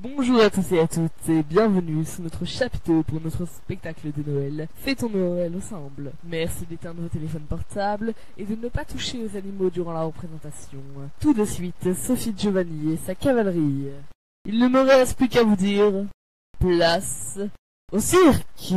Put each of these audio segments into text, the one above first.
Bonjour à tous et à toutes et bienvenue sous notre chapiteau pour notre spectacle de Noël. Fêtons Noël ensemble. Merci d'éteindre vos téléphones portables et de ne pas toucher aux animaux durant la représentation. Tout de suite, Sophie Giovanni et sa cavalerie. Il ne me reste plus qu'à vous dire place au cirque.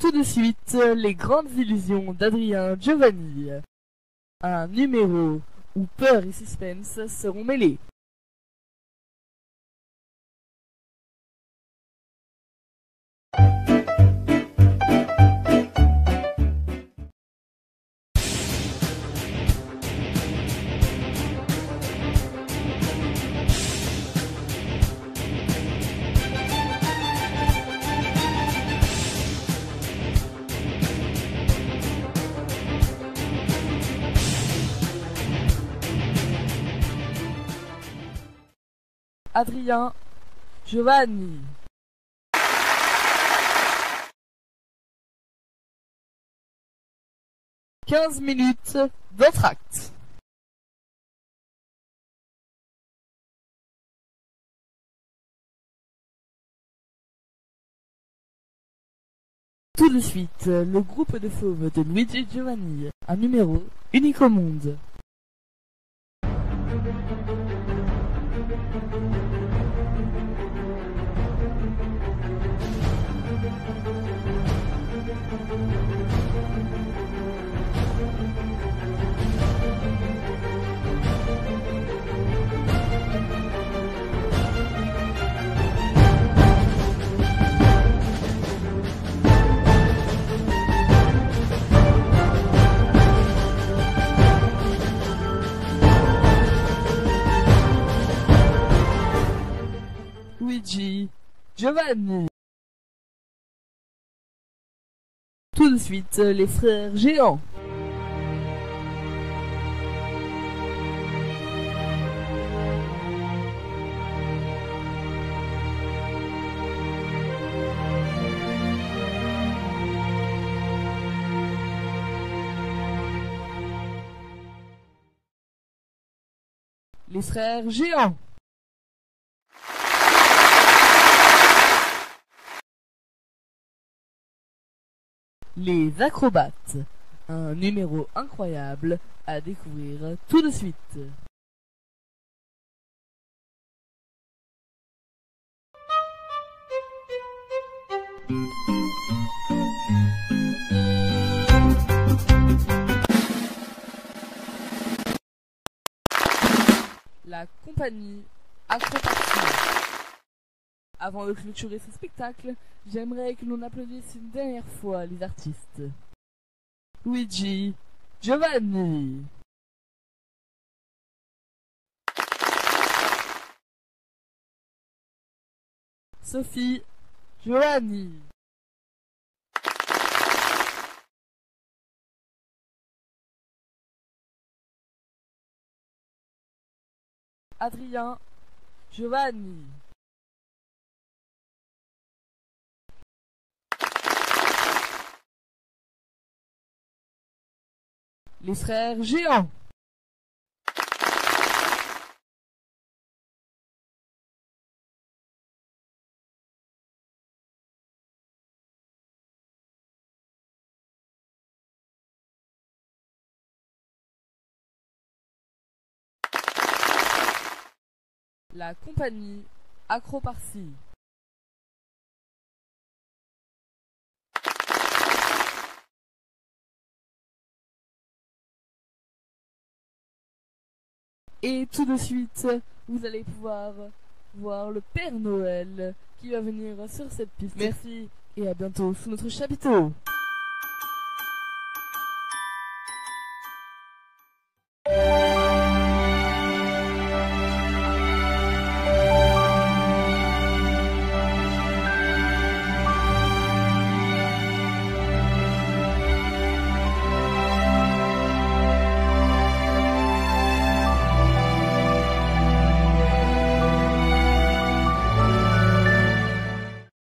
Tout de suite, les grandes illusions d'Adrien Giovanni. Un numéro où peur et suspense seront mêlés. Adrien Giovanni. Quinze minutes d'entracte. Tout de suite, le groupe de fauves de Luigi Giovanni, un numéro unique au monde. Giovanni. Tout de suite, les frères géants. Les frères géants. Les acrobates. Un numéro incroyable à découvrir tout de suite. La compagnie Acrobatie. Avant de clôturer ce spectacle, j'aimerais que l'on applaudisse une dernière fois les artistes. Luigi Giovanni. Sophie Giovanni. Adrien Giovanni. Les frères géants. La compagnie Acroparcie. Et tout de suite, vous allez pouvoir voir le Père Noël qui va venir sur cette piste. Merci et à bientôt sous notre chapiteau.